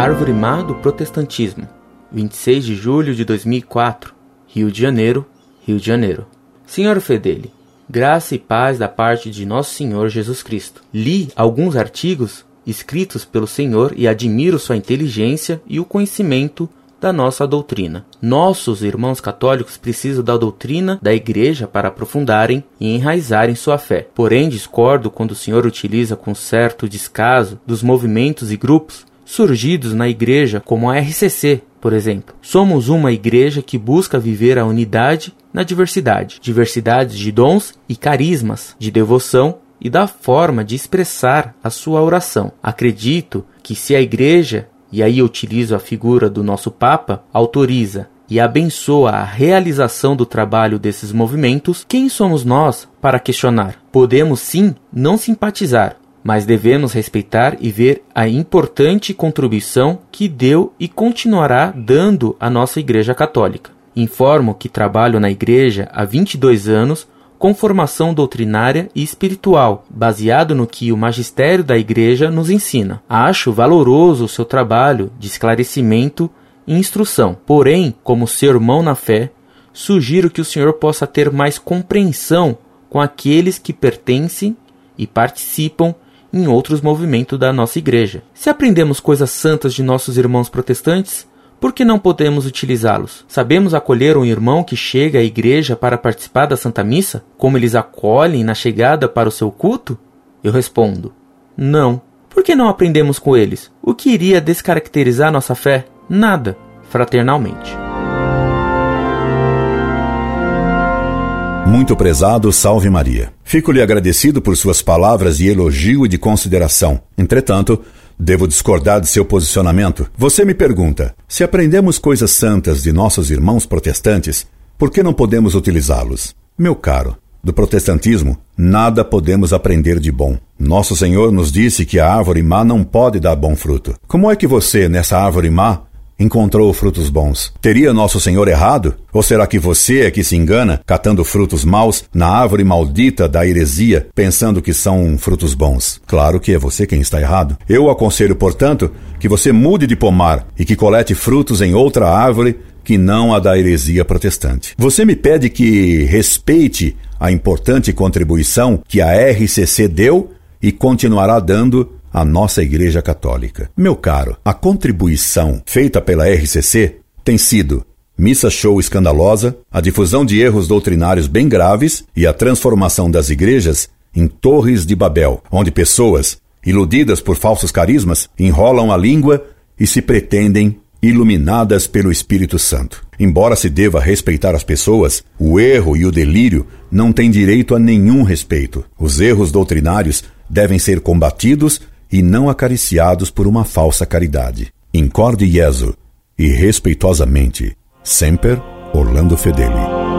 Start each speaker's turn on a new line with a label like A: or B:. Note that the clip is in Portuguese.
A: Árvore Má do Protestantismo, 26 de julho de 2004, Rio de Janeiro, Rio de Janeiro. Senhor Fedeli, graça e paz da parte de nosso Senhor Jesus Cristo. Li alguns artigos escritos pelo Senhor e admiro sua inteligência e o conhecimento da nossa doutrina. Nossos irmãos católicos precisam da doutrina da Igreja para aprofundarem e enraizarem sua fé. Porém, discordo quando o Senhor utiliza com certo descaso dos movimentos e grupos surgidos na Igreja, como a RCC, por exemplo. Somos uma igreja que busca viver a unidade na diversidade, diversidade de dons e carismas, de devoção e da forma de expressar a sua oração. Acredito que se a igreja e aí utilizo a figura do nosso Papa, autoriza e abençoa a realização do trabalho desses movimentos, quem somos nós para questionar? Podemos sim não simpatizar, mas devemos respeitar e ver a importante contribuição que deu e continuará dando à nossa Igreja Católica. Informo que trabalho na Igreja há 22 anos com formação doutrinária e espiritual, baseado no que o magistério da Igreja nos ensina. Acho valoroso o seu trabalho de esclarecimento e instrução. Porém, como seu irmão na fé, sugiro que o senhor possa ter mais compreensão com aqueles que pertencem e participam em outros movimentos da nossa igreja. Se aprendemos coisas santas de nossos irmãos protestantes, por que não podemos utilizá-los? Sabemos acolher um irmão que chega à igreja para participar da Santa Missa? Como eles acolhem na chegada para o seu culto? Eu respondo: Não. Por que não aprendemos com eles? O que iria descaracterizar nossa fé? Nada. Fraternalmente.
B: Muito prezado, salve Maria. Fico-lhe agradecido por suas palavras de elogio e de consideração. Entretanto, Devo discordar de seu posicionamento. Você me pergunta: se aprendemos coisas santas de nossos irmãos protestantes, por que não podemos utilizá-los? Meu caro, do protestantismo, nada podemos aprender de bom. Nosso Senhor nos disse que a árvore má não pode dar bom fruto. Como é que você, nessa árvore má, encontrou frutos bons. Teria nosso Senhor errado? Ou será que você é que se engana, catando frutos maus na árvore maldita da heresia, pensando que são frutos bons? Claro que é você quem está errado. Eu aconselho, portanto, que você mude de pomar e que colete frutos em outra árvore que não a da heresia protestante. Você me pede que respeite a importante contribuição que a RCC deu e continuará dando a nossa Igreja Católica. Meu caro, a contribuição feita pela RCC tem sido missa show escandalosa, a difusão de erros doutrinários bem graves e a transformação das igrejas em torres de Babel, onde pessoas, iludidas por falsos carismas, enrolam a língua e se pretendem iluminadas pelo Espírito Santo. Embora se deva respeitar as pessoas, o erro e o delírio não têm direito a nenhum respeito. Os erros doutrinários devem ser combatidos e não acariciados por uma falsa caridade. Incorde Jesu e respeitosamente, sempre Orlando Fedeli.